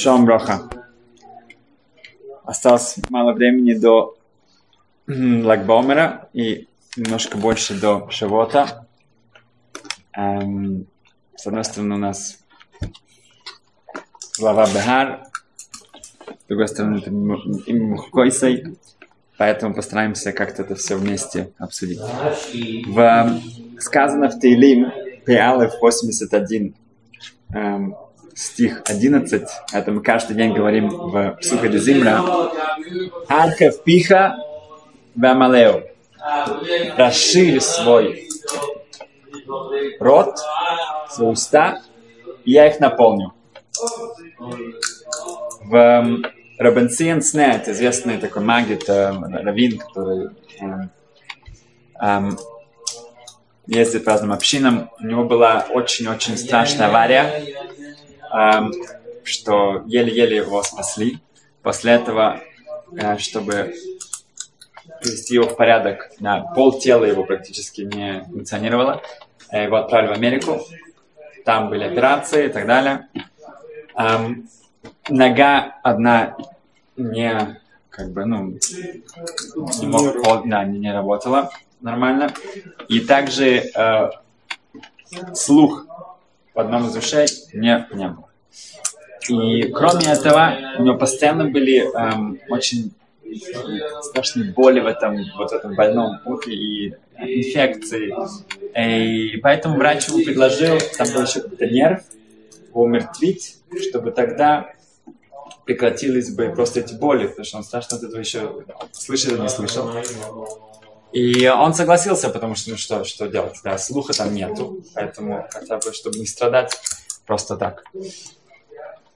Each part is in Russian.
Шалом Броха. Осталось мало времени до Лагбомера и немножко больше до Шавота. Эм, с одной стороны у нас глава Бехар, с другой стороны это Мухкойсой, поэтому постараемся как-то это все вместе обсудить. В, сказано в Тейлим, Пеалев 81, эм, стих 11, это мы каждый день говорим в Псуха Зимра, Архев пиха вамалео. Расширь свой рот, свои уста, и я их наполню. В эм, Робенсиен Снет, известный такой магит, э, раввин, который э, э, ездит по разным общинам, у него была очень-очень страшная авария, что еле-еле его спасли. После этого, э, чтобы привести его в порядок, на пол тела его практически не функционировало, э, его отправили в Америку, там были операции и так далее. Нога одна не как бы, ну, не, мог, да, не, не работала нормально. И также э, слух в одном из ушей не, не было. И кроме этого, у него постоянно были эм, очень страшные боли в этом, вот этом больном ухе и инфекции. И поэтому врач ему предложил, там был еще какой-то нерв, умертвить, чтобы тогда прекратились бы просто эти боли, потому что он страшно от этого еще слышал или не слышал. И он согласился, потому что, ну что, что делать, да, слуха там нету, поэтому хотя бы, чтобы не страдать просто так.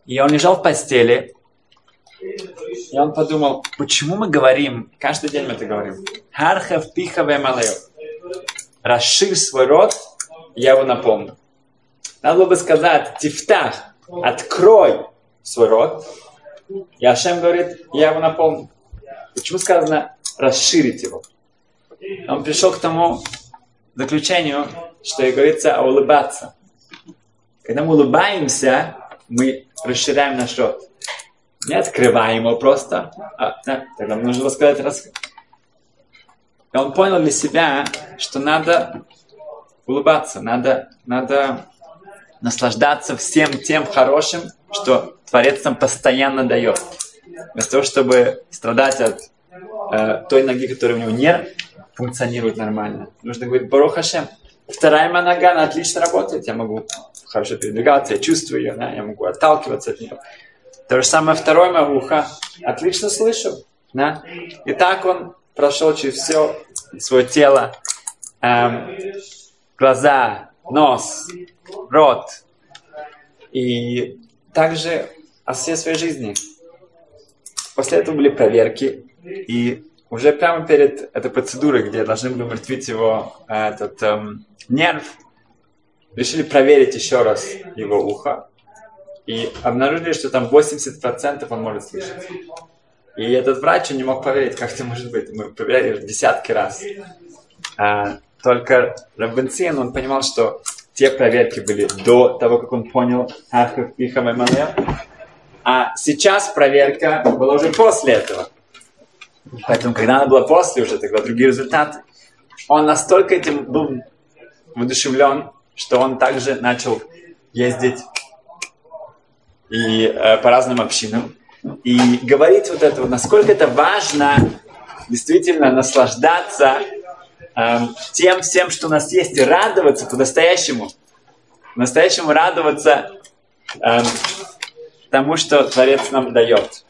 И он лежал в постели, и он подумал, почему мы говорим, каждый день мы это говорим, Хархав пихаве малео, расширь свой рот, я его напомню. Надо было бы сказать, тифтах, открой свой рот, и Ашем говорит, я его напомню. Почему сказано расширить его? Он пришел к тому заключению, что и говорится, а улыбаться. Когда мы улыбаемся, мы расширяем наш рот. Не открываем его просто, а да, тогда нужно сказать раз. И он понял для себя, что надо улыбаться, надо, надо наслаждаться всем тем хорошим, что Творец нам постоянно дает. Вместо того, чтобы страдать от э, той ноги, которая у него не функционирует нормально. Нужно говорить Барух Хашем. Вторая моя нога, она отлично работает. Я могу хорошо передвигаться, я чувствую ее, да, я могу отталкиваться от нее. То же самое второе мое ухо. Отлично слышу. Да? И так он прошел через все свое тело. Эм, глаза, нос, рот. И также о всей своей жизни. После этого были проверки. И уже прямо перед этой процедурой, где должны были умертвить его э, этот эм, нерв, решили проверить еще раз его ухо и обнаружили, что там 80% он может слышать. И этот врач не мог поверить, как это может быть. Мы проверяли десятки раз. А, только Рабенцин, он понимал, что те проверки были до того, как он понял Архов и А сейчас проверка была уже после этого. Поэтому, когда она была после уже, тогда другие результаты. Он настолько этим был воодушевлен, что он также начал ездить и э, по разным общинам и говорить вот это, насколько это важно действительно наслаждаться э, тем всем, что у нас есть, и радоваться по-настоящему, по-настоящему радоваться э, тому, что Творец нам дает.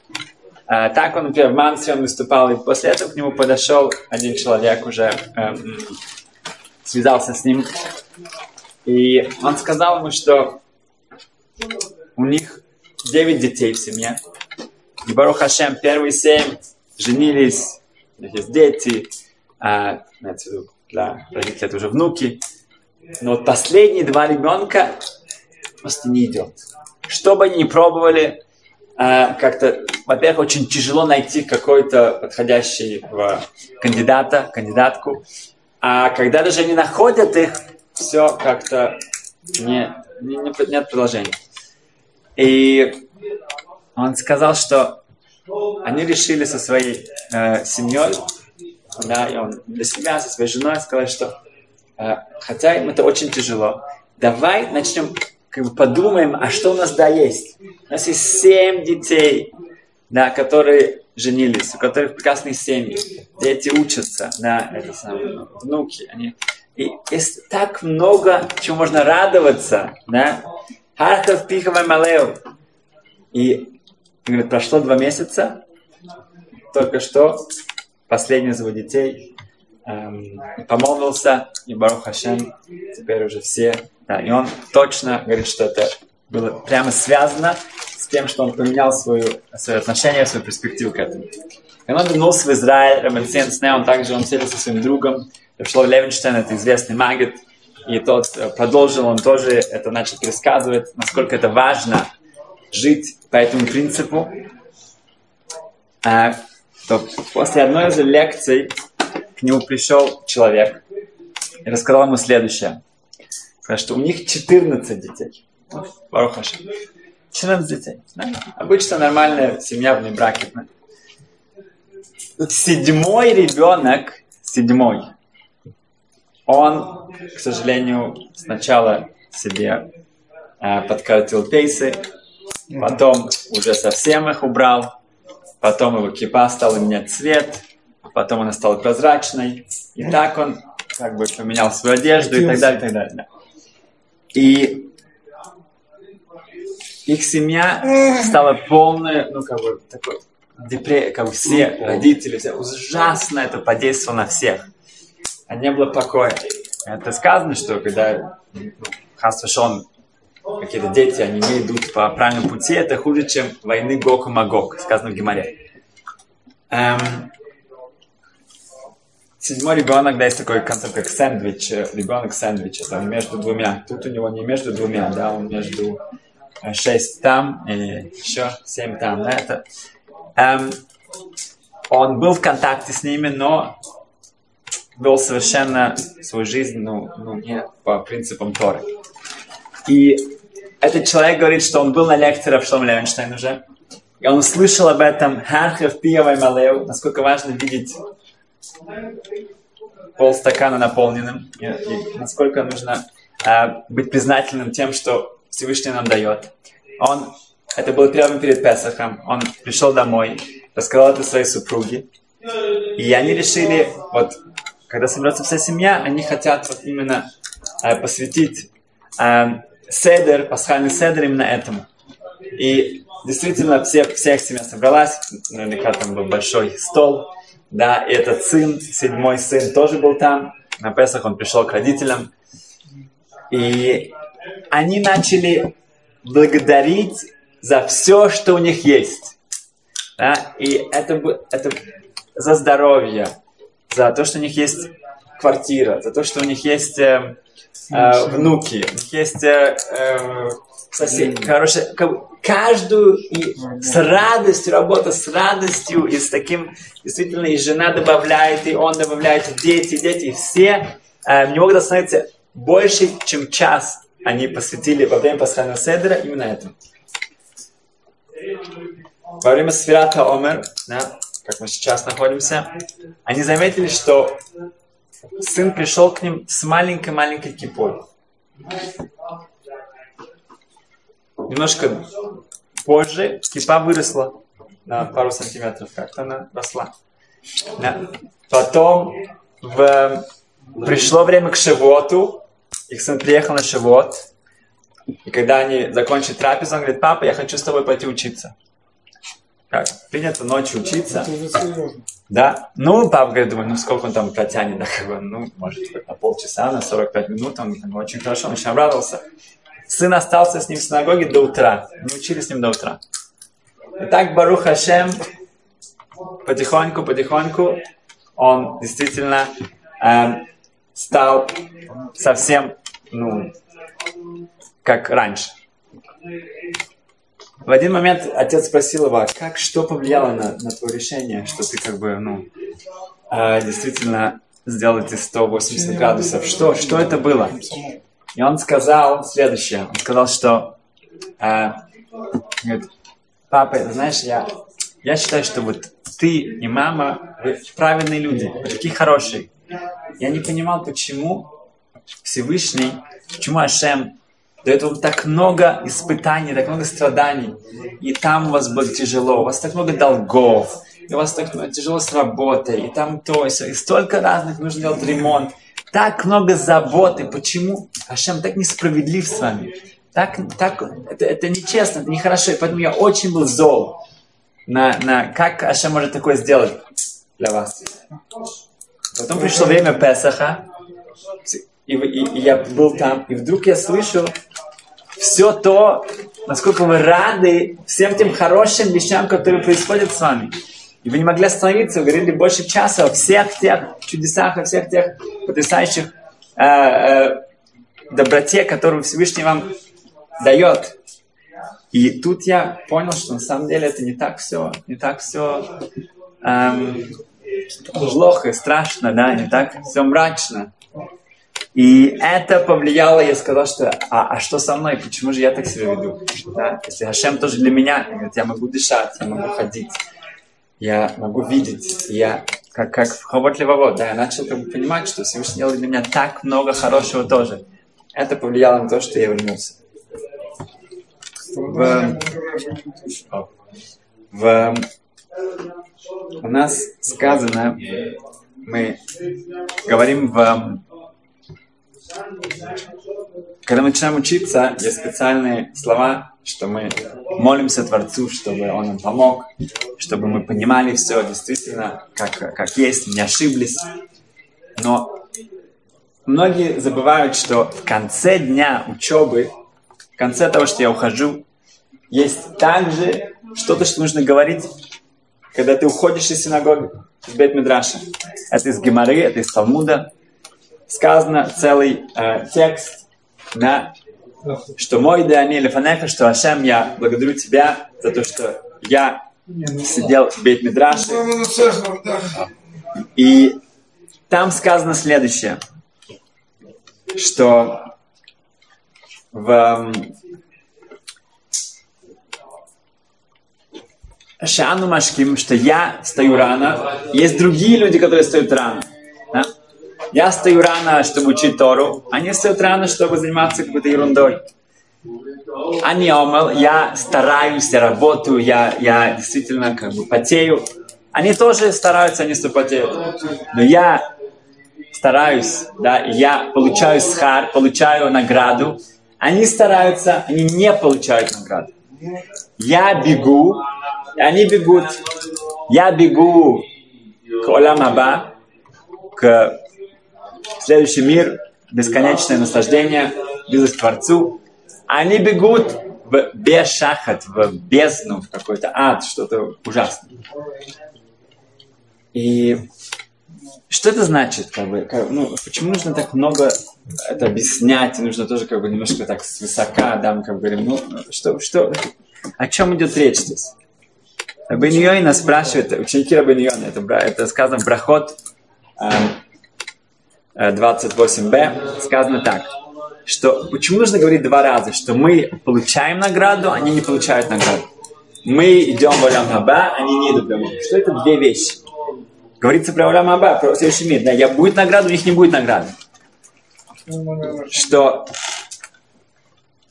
Э, так он, например, в Мансе он выступал, и после этого к нему подошел один человек уже, э, связался с ним и он сказал ему, что у них 9 детей в семье. И Барух Хашем, первые семь женились, у них есть дети, а, для родителей это уже внуки. Но вот последние два ребенка просто не идет. Что бы они ни пробовали, а, как-то, во-первых, очень тяжело найти какой-то подходящего кандидата, кандидатку. А когда даже они находят их, все как-то не, не, не, нет продолжения. И он сказал, что они решили со своей э, семьей, да, и он для себя, со своей женой сказал, что э, хотя им это очень тяжело, давай начнем, как бы подумаем, а что у нас да есть. У нас есть семь детей, да, которые женились, у которых прекрасные семьи, дети учатся, да, это самое, внуки, они... И есть так много, чего можно радоваться, да. Харков, Пихова, Малео. И, говорит, прошло два месяца, только что последний из его детей эм, помолвился, и Барух Хашем, теперь уже все. Да, и он точно говорит, что это было прямо связано с тем, что он поменял свою, свое отношение, свою перспективу к этому. И он вернулся в Израиль, Рэббен Сне, он также, он сидел со своим другом, Шлов Левинштейн, это известный магит, и тот э, продолжил, он тоже это начал пересказывать, насколько это важно жить по этому принципу. А, то после одной из лекций нему пришел человек и рассказал ему следующее. Что у них 14 детей. Барухаши. 14 детей. Обычно нормальная семья в браке. Седьмой ребенок, седьмой, он, к сожалению, сначала себе э, подкоротил пейсы, потом уже совсем их убрал, потом его кипа стала менять цвет, потом она стала прозрачной, и так он как бы поменял свою одежду и так далее, и так далее. И их семья стала полная, ну, как бы, такой, депре, как все родители, все, ужасно это подействовало на всех. А не было покоя. Это сказано, что когда Хасвашон, какие-то дети, они не идут по правильному пути, это хуже, чем войны Гог и Магог, сказано в Гимаре. Эм, седьмой ребенок, да, есть такой концепт, как сэндвич, ребенок сэндвич, это между двумя. Тут у него не между двумя, да, он между шесть там и еще семь там. Да, это, эм, он был в контакте с ними, но вел совершенно свою жизнь ну, ну, не по принципам Торы. И этот человек говорит, что он был на лекции Равшом Левенштейн уже, и он услышал об этом Хархев Пиевай Малеу, насколько важно видеть полстакана наполненным, и, и насколько нужно э, быть признательным тем, что Всевышний нам дает. Он, это было прямо перед Песахом, он пришел домой, рассказал это своей супруге, и они решили, вот, когда соберется вся семья, они хотят вот именно э, посвятить э, седер, пасхальный седер именно этому. И действительно, все, вся их семья собралась, наверняка там был большой стол, да, и этот сын, седьмой сын тоже был там, на Песах он пришел к родителям, и они начали благодарить за все, что у них есть. Да? И это, это за здоровье, за то, что у них есть квартира, за то, что у них есть э, э, внуки, у них есть э, э, соседи. Короче, каждую и с радостью, работа с радостью, и с таким, действительно, и жена добавляет, и он добавляет, дети, дети, все э, не могут остановиться больше, чем час они посвятили во время пасхального седра именно этому. Во время Сферата Омер, да, как мы сейчас находимся, они заметили, что сын пришел к ним с маленькой-маленькой кипой. Немножко позже кипа выросла на пару сантиметров, как-то она росла. Да. Потом в... пришло время к Шивоту, их сын приехал на Шивот, и когда они закончили трапезу, он говорит, папа, я хочу с тобой пойти учиться. Как? Принято ночью учиться. Да. Ну, папа говорит, думаю, ну сколько он там протянет, да, как бы, ну, может, на полчаса, на 45 минут, он ну, очень хорошо, он очень обрадовался. Сын остался с ним в синагоге до утра. Мы учили с ним до утра. И так Барух Хашем потихоньку, потихоньку он действительно э, стал совсем, ну, как раньше. В один момент отец спросил его, «А как, что повлияло на, на твое решение, что ты как бы, ну, э, действительно сделал эти 180 градусов. Что, что это было? И он сказал следующее. Он сказал, что э, говорит, папа, знаешь, я, я считаю, что вот ты и мама, вы правильные люди, вы такие хорошие. Я не понимал, почему Всевышний, почему Ашем дает вам так много испытаний, так много страданий. И там у вас было тяжело, у вас так много долгов, и у вас так тяжело с работой, и там то, и, все, и столько разных, нужно делать ремонт. Так много заботы. Почему Ашем так несправедлив с вами? Так, так, это, это нечестно, это нехорошо. И поэтому я очень был зол на, на как Ашем может такое сделать для вас. Потом пришло время Песаха, и, и, и я был там, и вдруг я слышу все то, насколько вы рады всем тем хорошим вещам, которые происходят с вами. И вы не могли остановиться, вы говорили больше часа о всех тех чудесах, о всех тех потрясающих э, э, доброте, которую Всевышний вам дает. И тут я понял, что на самом деле это не так все, не так все эм, плохо, страшно, да, не так все мрачно. И это повлияло, я сказал, что а, а что со мной, почему же я так себя веду? Да? Если Хашем тоже для меня, я могу дышать, я могу ходить, я могу видеть, я как, как в Хавот да, я начал как бы понимать, что Всевышний делал для меня так много хорошего тоже. Это повлияло на то, что я вернулся. В, в, у нас сказано, мы говорим в когда мы начинаем учиться, есть специальные слова, что мы молимся Творцу, чтобы Он нам помог, чтобы мы понимали все действительно, как, как есть, не ошиблись. Но многие забывают, что в конце дня учебы, в конце того, что я ухожу, есть также что-то, что нужно говорить, когда ты уходишь из синагоги, из бет -Мидраша. Это из Гемары, это из Талмуда, сказано целый э, текст, да, что мой да не лефанеха, что Ашем, я благодарю тебя за то, что я сидел в бейт Мидраше. И там сказано следующее, что в Шану Машким, что я стою рано, есть другие люди, которые стоят рано. Я стою рано, чтобы учить Тору, они встают рано, чтобы заниматься какой-то ерундой. Они омел, я стараюсь, я работаю, я, я действительно как бы потею. Они тоже стараются, они что потеют. Но я стараюсь, да, я получаю схар, получаю награду. Они стараются, они не получают награду. Я бегу, они бегут. Я бегу к Оламаба, к следующий мир, бесконечное наслаждение, близость к Творцу. Они бегут в бешахат, в бездну, в какой-то ад, что-то ужасное. И что это значит? Как бы, как, ну, почему нужно так много это объяснять? нужно тоже как бы немножко так свысока, да, мы как бы говорим, ну, что, что, о чем идет речь здесь? Рабин Йойна спрашивает, ученики Рабин Йойна, это, это сказано в Брахот, эм, 28b э, сказано так, что почему нужно говорить два раза, что мы получаем награду, они не получают награду. Мы идем в Олям Хаба, они не идут домой. Что это две вещи? Говорится про Олям Хаба, про следующий мир. Да, я будет награда, у них не будет награды. Что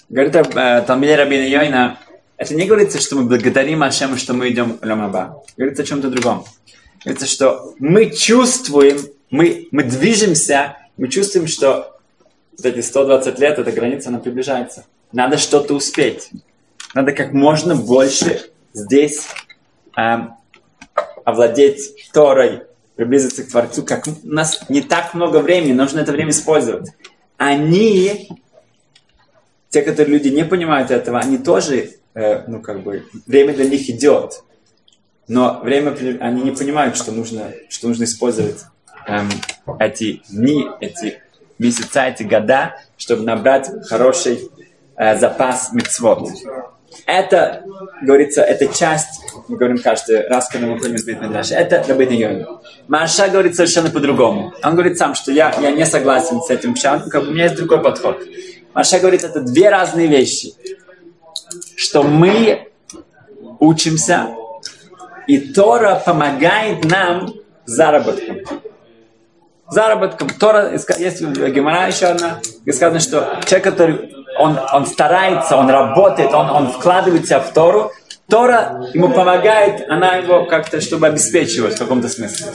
говорит э, Талмиде Рабина Йойна, это не говорится, что мы благодарим Ашему, что мы идем в Олям Хаба. Говорится о чем-то другом. Говорится, что мы чувствуем, мы, мы движемся, мы чувствуем, что вот эти 120 лет, эта граница, она приближается. Надо что-то успеть. Надо как можно больше здесь эм, овладеть Торой, приблизиться к Творцу. Как у нас не так много времени, нужно это время использовать. Они, те, которые люди не понимают этого, они тоже, э, ну как бы, время для них идет. Но время, они не понимают, что нужно, что нужно использовать эм, эти дни, эти месяца, эти года, чтобы набрать хороший э, запас мецвод. Это, говорится, это часть, мы говорим каждый раз, когда мы ходим из Битмедраши, это Рабин Йон. Маша говорит совершенно по-другому. Он говорит сам, что я, я не согласен с этим пшатом, как бы у меня есть другой подход. Маша говорит, это две разные вещи. Что мы учимся, и Тора помогает нам заработком. Заработком. Тора, есть Гемора еще одна, где сказано, что человек, который он, он старается, он работает, он, он вкладывается в Тору, Тора ему помогает, она его как-то, чтобы обеспечивать в каком-то смысле.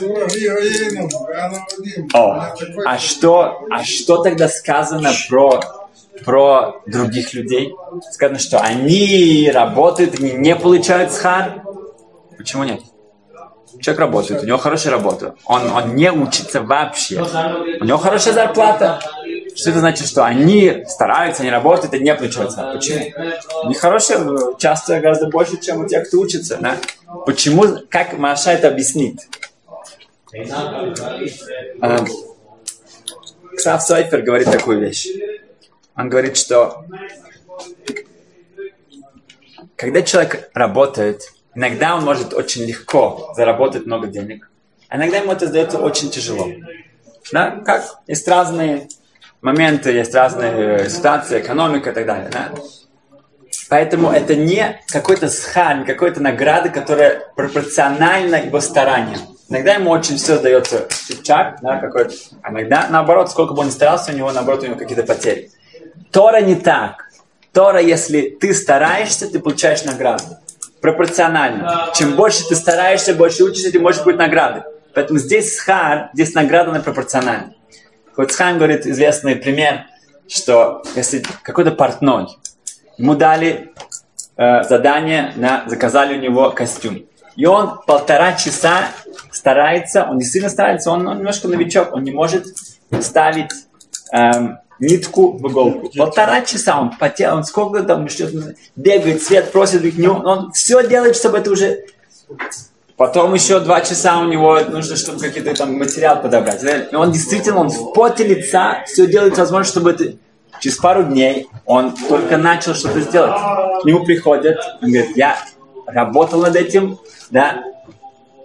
О, а что, а что тогда сказано про, про других людей? Сказано, что они работают, они не получают схар. Почему нет? Человек работает, у него хорошая работа. Он, он не учится вообще. У него хорошая зарплата. Что это значит, что они стараются, они работают и не получается? Почему? У них хорошие, часто гораздо больше, чем у тех, кто учится. Да? Почему, как Маша это объяснит? А, Ксав Сойфер говорит такую вещь. Он говорит, что когда человек работает, иногда он может очень легко заработать много денег, а иногда ему это сдается очень тяжело. Да? Как? Есть разные моменты, есть разные э, ситуации, экономика и так далее. Да? Поэтому это не какой-то схан, какой-то награда, которая пропорциональна его стараниям. Иногда ему очень все дается чипчак, да, какой-то. А иногда, наоборот, сколько бы он ни старался, у него, наоборот, у него какие-то потери. Тора не так. Тора, если ты стараешься, ты получаешь награду. Пропорционально. Чем больше ты стараешься, больше учишься, тем больше будет награды. Поэтому здесь схар, здесь награда на пропорционально. Хоцхайм говорит известный пример, что если какой-то портной, ему дали э, задание, на, заказали у него костюм. И он полтора часа старается, он действительно старается, он, он немножко новичок, он не может ставить эм, нитку в иголку. Полтора часа он потел, он сколько там что-то бегает, свет просит, он, он все делает, чтобы это уже Потом еще два часа у него нужно, чтобы какие-то там материал подобрать. И он действительно, он в поте лица все делает возможно, чтобы это... Через пару дней он только начал что-то сделать. К нему приходят, он говорит, я работал над этим, да,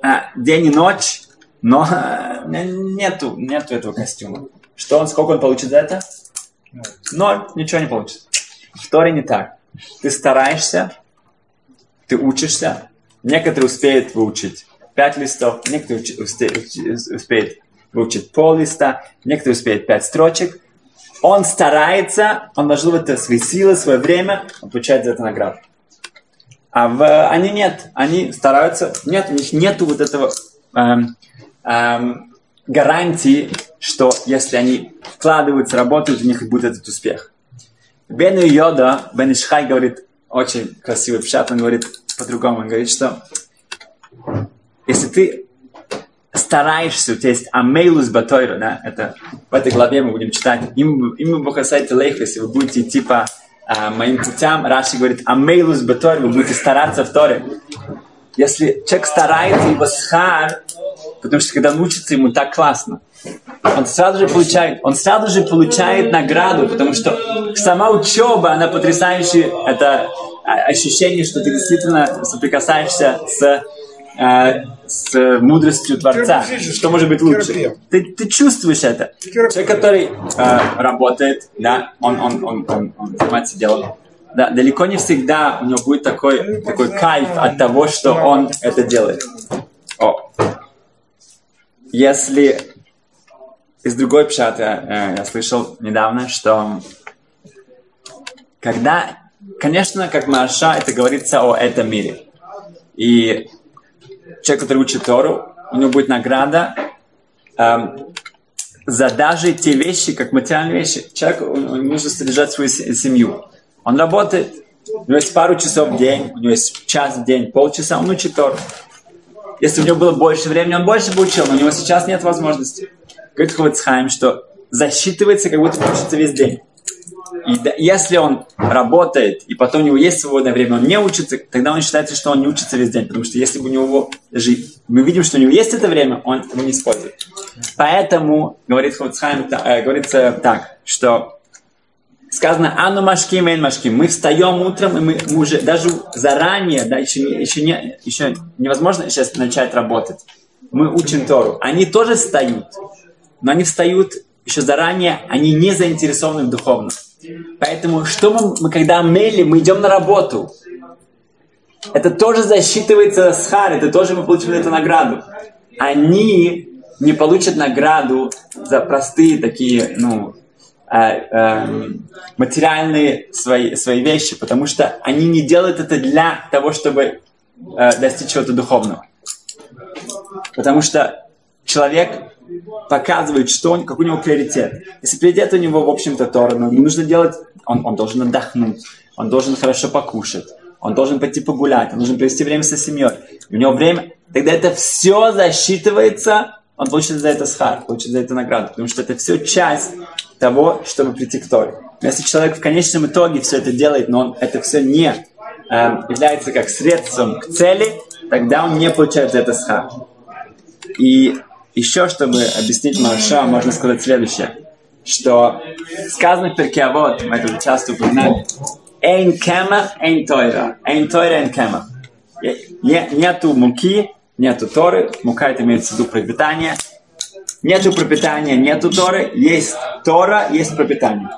а, день и ночь, но а, нету, нету этого костюма. Что он, сколько он получит за это? Ноль, ничего не получит. В Торе не так. Ты стараешься, ты учишься, Некоторые успеют выучить пять листов, некоторые успеют выучить пол листа, некоторые успеют пять строчек. Он старается, он вложил в это свои силы, свое время, он получает за это награду. А в, они нет, они стараются, нет, у них нет вот этого эм, эм, гарантии, что если они вкладываются, работают, у них будет этот успех. Бен Йода, Бен Ишхай говорит, очень красивый пшат, он говорит, по-другому. Он говорит, что если ты стараешься, у тебя есть амейлус батойра, да, это в этой главе мы будем читать, им, им бухасайте лейх, если вы будете идти по а, моим путям, Раши говорит, амейлус батойра, вы будете стараться в Торе. Если человек старается, его схар, потому что когда он учится, ему так классно. Он сразу же получает, он сразу же получает награду, потому что сама учеба, она потрясающая, это ощущение, что ты действительно соприкасаешься с, э, с мудростью Творца. Что может быть лучше? Ты, ты чувствуешь это. Человек, который э, работает, да, он, он, он, он, он занимается делом. Да, далеко не всегда у него будет такой, такой кайф от того, что он это делает. О. Если из другой пшаты э, я слышал недавно, что когда Конечно, как Маша, это говорится о этом мире. И человек, который учит Тору, у него будет награда эм, за даже те вещи, как материальные вещи. Человек он, нужно содержать свою семью. Он работает, у него есть пару часов в день, у него есть час в день, полчаса, он учит Тору. Если у него было больше времени, он больше бы учил, но у него сейчас нет возможности. Говорит Ховецхайм, что засчитывается, как будто учится весь день. И да, если он работает, и потом у него есть свободное время, он не учится, тогда он считается, что он не учится весь день. Потому что если бы у него жить, мы видим, что у него есть это время, он его не использует. Поэтому, говорит Хоцхайм, э, говорится так, что сказано «Ану машки, мейн машки». Мы встаем утром, и мы, уже даже заранее, да, еще, не, еще, не, еще невозможно сейчас начать работать. Мы учим Тору. Они тоже встают, но они встают еще заранее, они не заинтересованы в духовном. Поэтому, что мы, мы когда мели, мы идем на работу. это тоже засчитывается с хар, это тоже мы получили эту награду. Они не получат награду за простые такие, ну, материальные свои, свои вещи, потому что они не делают это для того, чтобы э, достичь чего-то духовного. Потому что человек показывает, что он, какой у него приоритет. Если приоритет у него, в общем-то, Тора, но нужно делать, он, он должен отдохнуть, он должен хорошо покушать, он должен пойти погулять, он должен провести время со семьей. У него время, тогда это все засчитывается, он получит за это схар, получит за это награду, потому что это все часть того, чтобы прийти к Торе. Если человек в конечном итоге все это делает, но он это все не э, является как средством к цели, тогда он не получает за это схар. И еще, чтобы объяснить Мараша, можно сказать следующее, что сказано в перке, вот, мы это часто упоминали, Эйн кема, эйн тойра. Эйн тойра, эйн кема. Нету муки, нету торы. Мука это имеется в виду пропитание. Нету пропитания, нету торы. Есть тора, есть пропитание.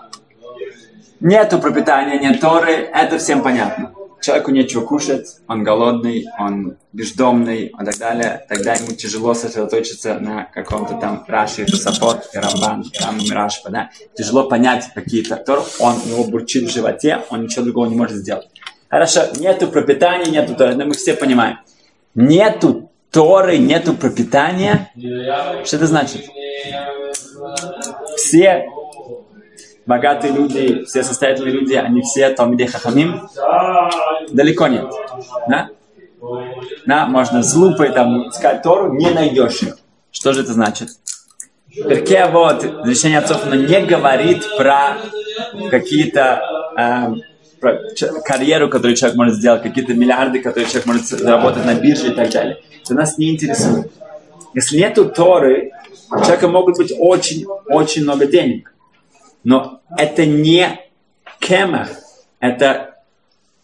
Нету пропитания, нет торы. Это всем понятно человеку нечего кушать, он голодный, он бездомный и так далее, тогда ему тяжело сосредоточиться на каком-то там Раши, Сапот, Рамбан, Рам, Рашпа, да? Тяжело понять какие-то Тор, он, у него бурчит в животе, он ничего другого не может сделать. Хорошо, нету пропитания, нету Торы, мы все понимаем. Нету Торы, нету пропитания. Что это значит? Все богатые люди, все состоятельные люди, они все Талмиде Хахамим? Далеко нет. Да? Да, можно с лупой там искать Тору, не найдешь ее. Что же это значит? Перке вот, решение отцов, но не говорит про какие-то э, карьеру, которую человек может сделать, какие-то миллиарды, которые человек может заработать на бирже и так далее. Это нас не интересует. Если нету Торы, у человека могут быть очень-очень много денег. Но это не кемах, это,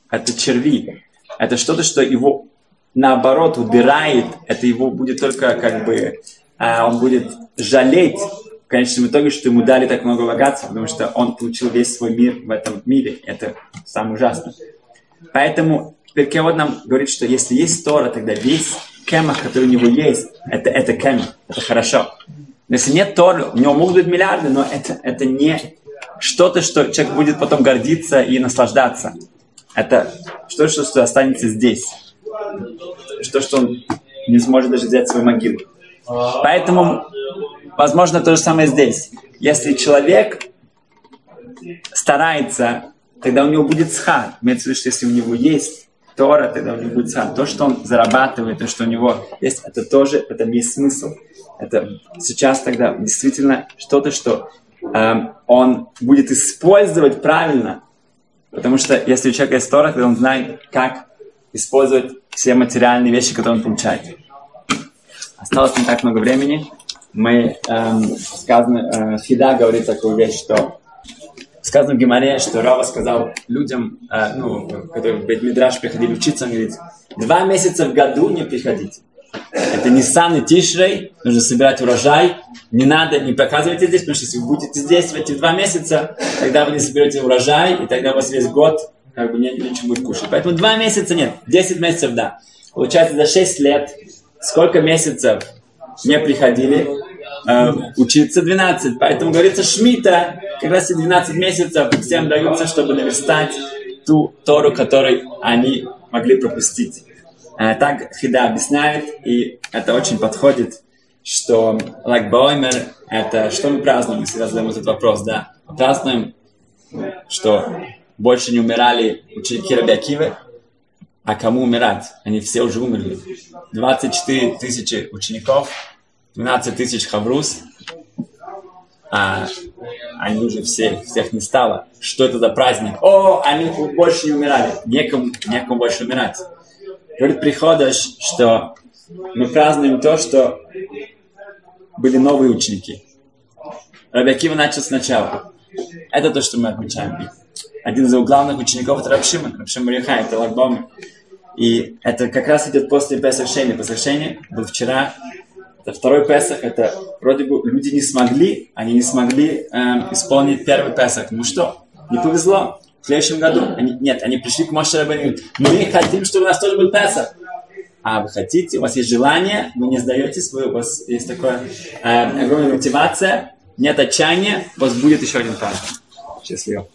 это черви. Это что-то, что его наоборот убирает, это его будет только как бы, а, он будет жалеть конечном итоге, что ему дали так много богатства, потому что он получил весь свой мир в этом мире. Это самое ужасное. Поэтому Перкевод нам говорит, что если есть Тора, тогда весь кемах, который у него есть, это, это кемах, это хорошо. Но если нет Торы, у него могут быть миллиарды, но это, это не что-то, что человек будет потом гордиться и наслаждаться. Это что-то, что останется здесь. Что, что он не сможет даже взять свою могилу. Поэтому, возможно, то же самое здесь. Если человек старается, тогда у него будет схар. Имеется в виду, что если у него есть Тора, тогда у него будет схар. То, что он зарабатывает, то, что у него есть, это тоже, это есть смысл это сейчас тогда действительно что-то, что э, он будет использовать правильно. Потому что если у человека есть Тора, то он знает, как использовать все материальные вещи, которые он получает. Осталось не так много времени. Мы, эм, сказано, э, Фида говорит такую вещь, что сказано в Гимаре, что Рава сказал людям, э, ну, которые в Бет-Мидраш приходили учиться, он говорит, два месяца в году не приходите. Это не Сан Тишрей, нужно собирать урожай. Не надо, не показывайте здесь, потому что если вы будете здесь в эти два месяца, тогда вы не соберете урожай, и тогда у вас весь год как бы не, нечего будет кушать. Поэтому два месяца нет, 10 месяцев да. Получается за 6 лет, сколько месяцев не приходили, э, учиться 12. Поэтому говорится Шмита, как раз и 12 месяцев всем даются, чтобы наверстать ту Тору, которую они могли пропустить. Э, так Хида объясняет, и это очень подходит, что Лагбоймер – это что мы празднуем, если задаем этот вопрос, да? Празднуем, что больше не умирали ученики Рабиакивы, а кому умирать? Они все уже умерли. 24 тысячи учеников, 12 тысяч хаврус, а они уже все, всех не стало. Что это за праздник? О, они больше не умирали. Некому, некому больше умирать. Говорит Приходыш, что мы празднуем то, что были новые ученики. Рабиакива начал сначала. Это то, что мы отмечаем. Один из его главных учеников это Рабшима, Рабшима Риха, это Лагбоми. И это как раз идет после Песах Шейни. Песах Шейни был вчера, это второй Песах, это вроде бы люди не смогли, они не смогли эм, исполнить первый Песах. Ну что, не повезло. в следующем году. Они, нет, они пришли к Моше говорят, мы хотим, чтобы у нас тоже был Песах. А вы хотите, у вас есть желание, вы не сдаетесь, вы, у вас есть такая э, огромная мотивация, нет отчаяния, у вас будет еще один Песах. Счастливо.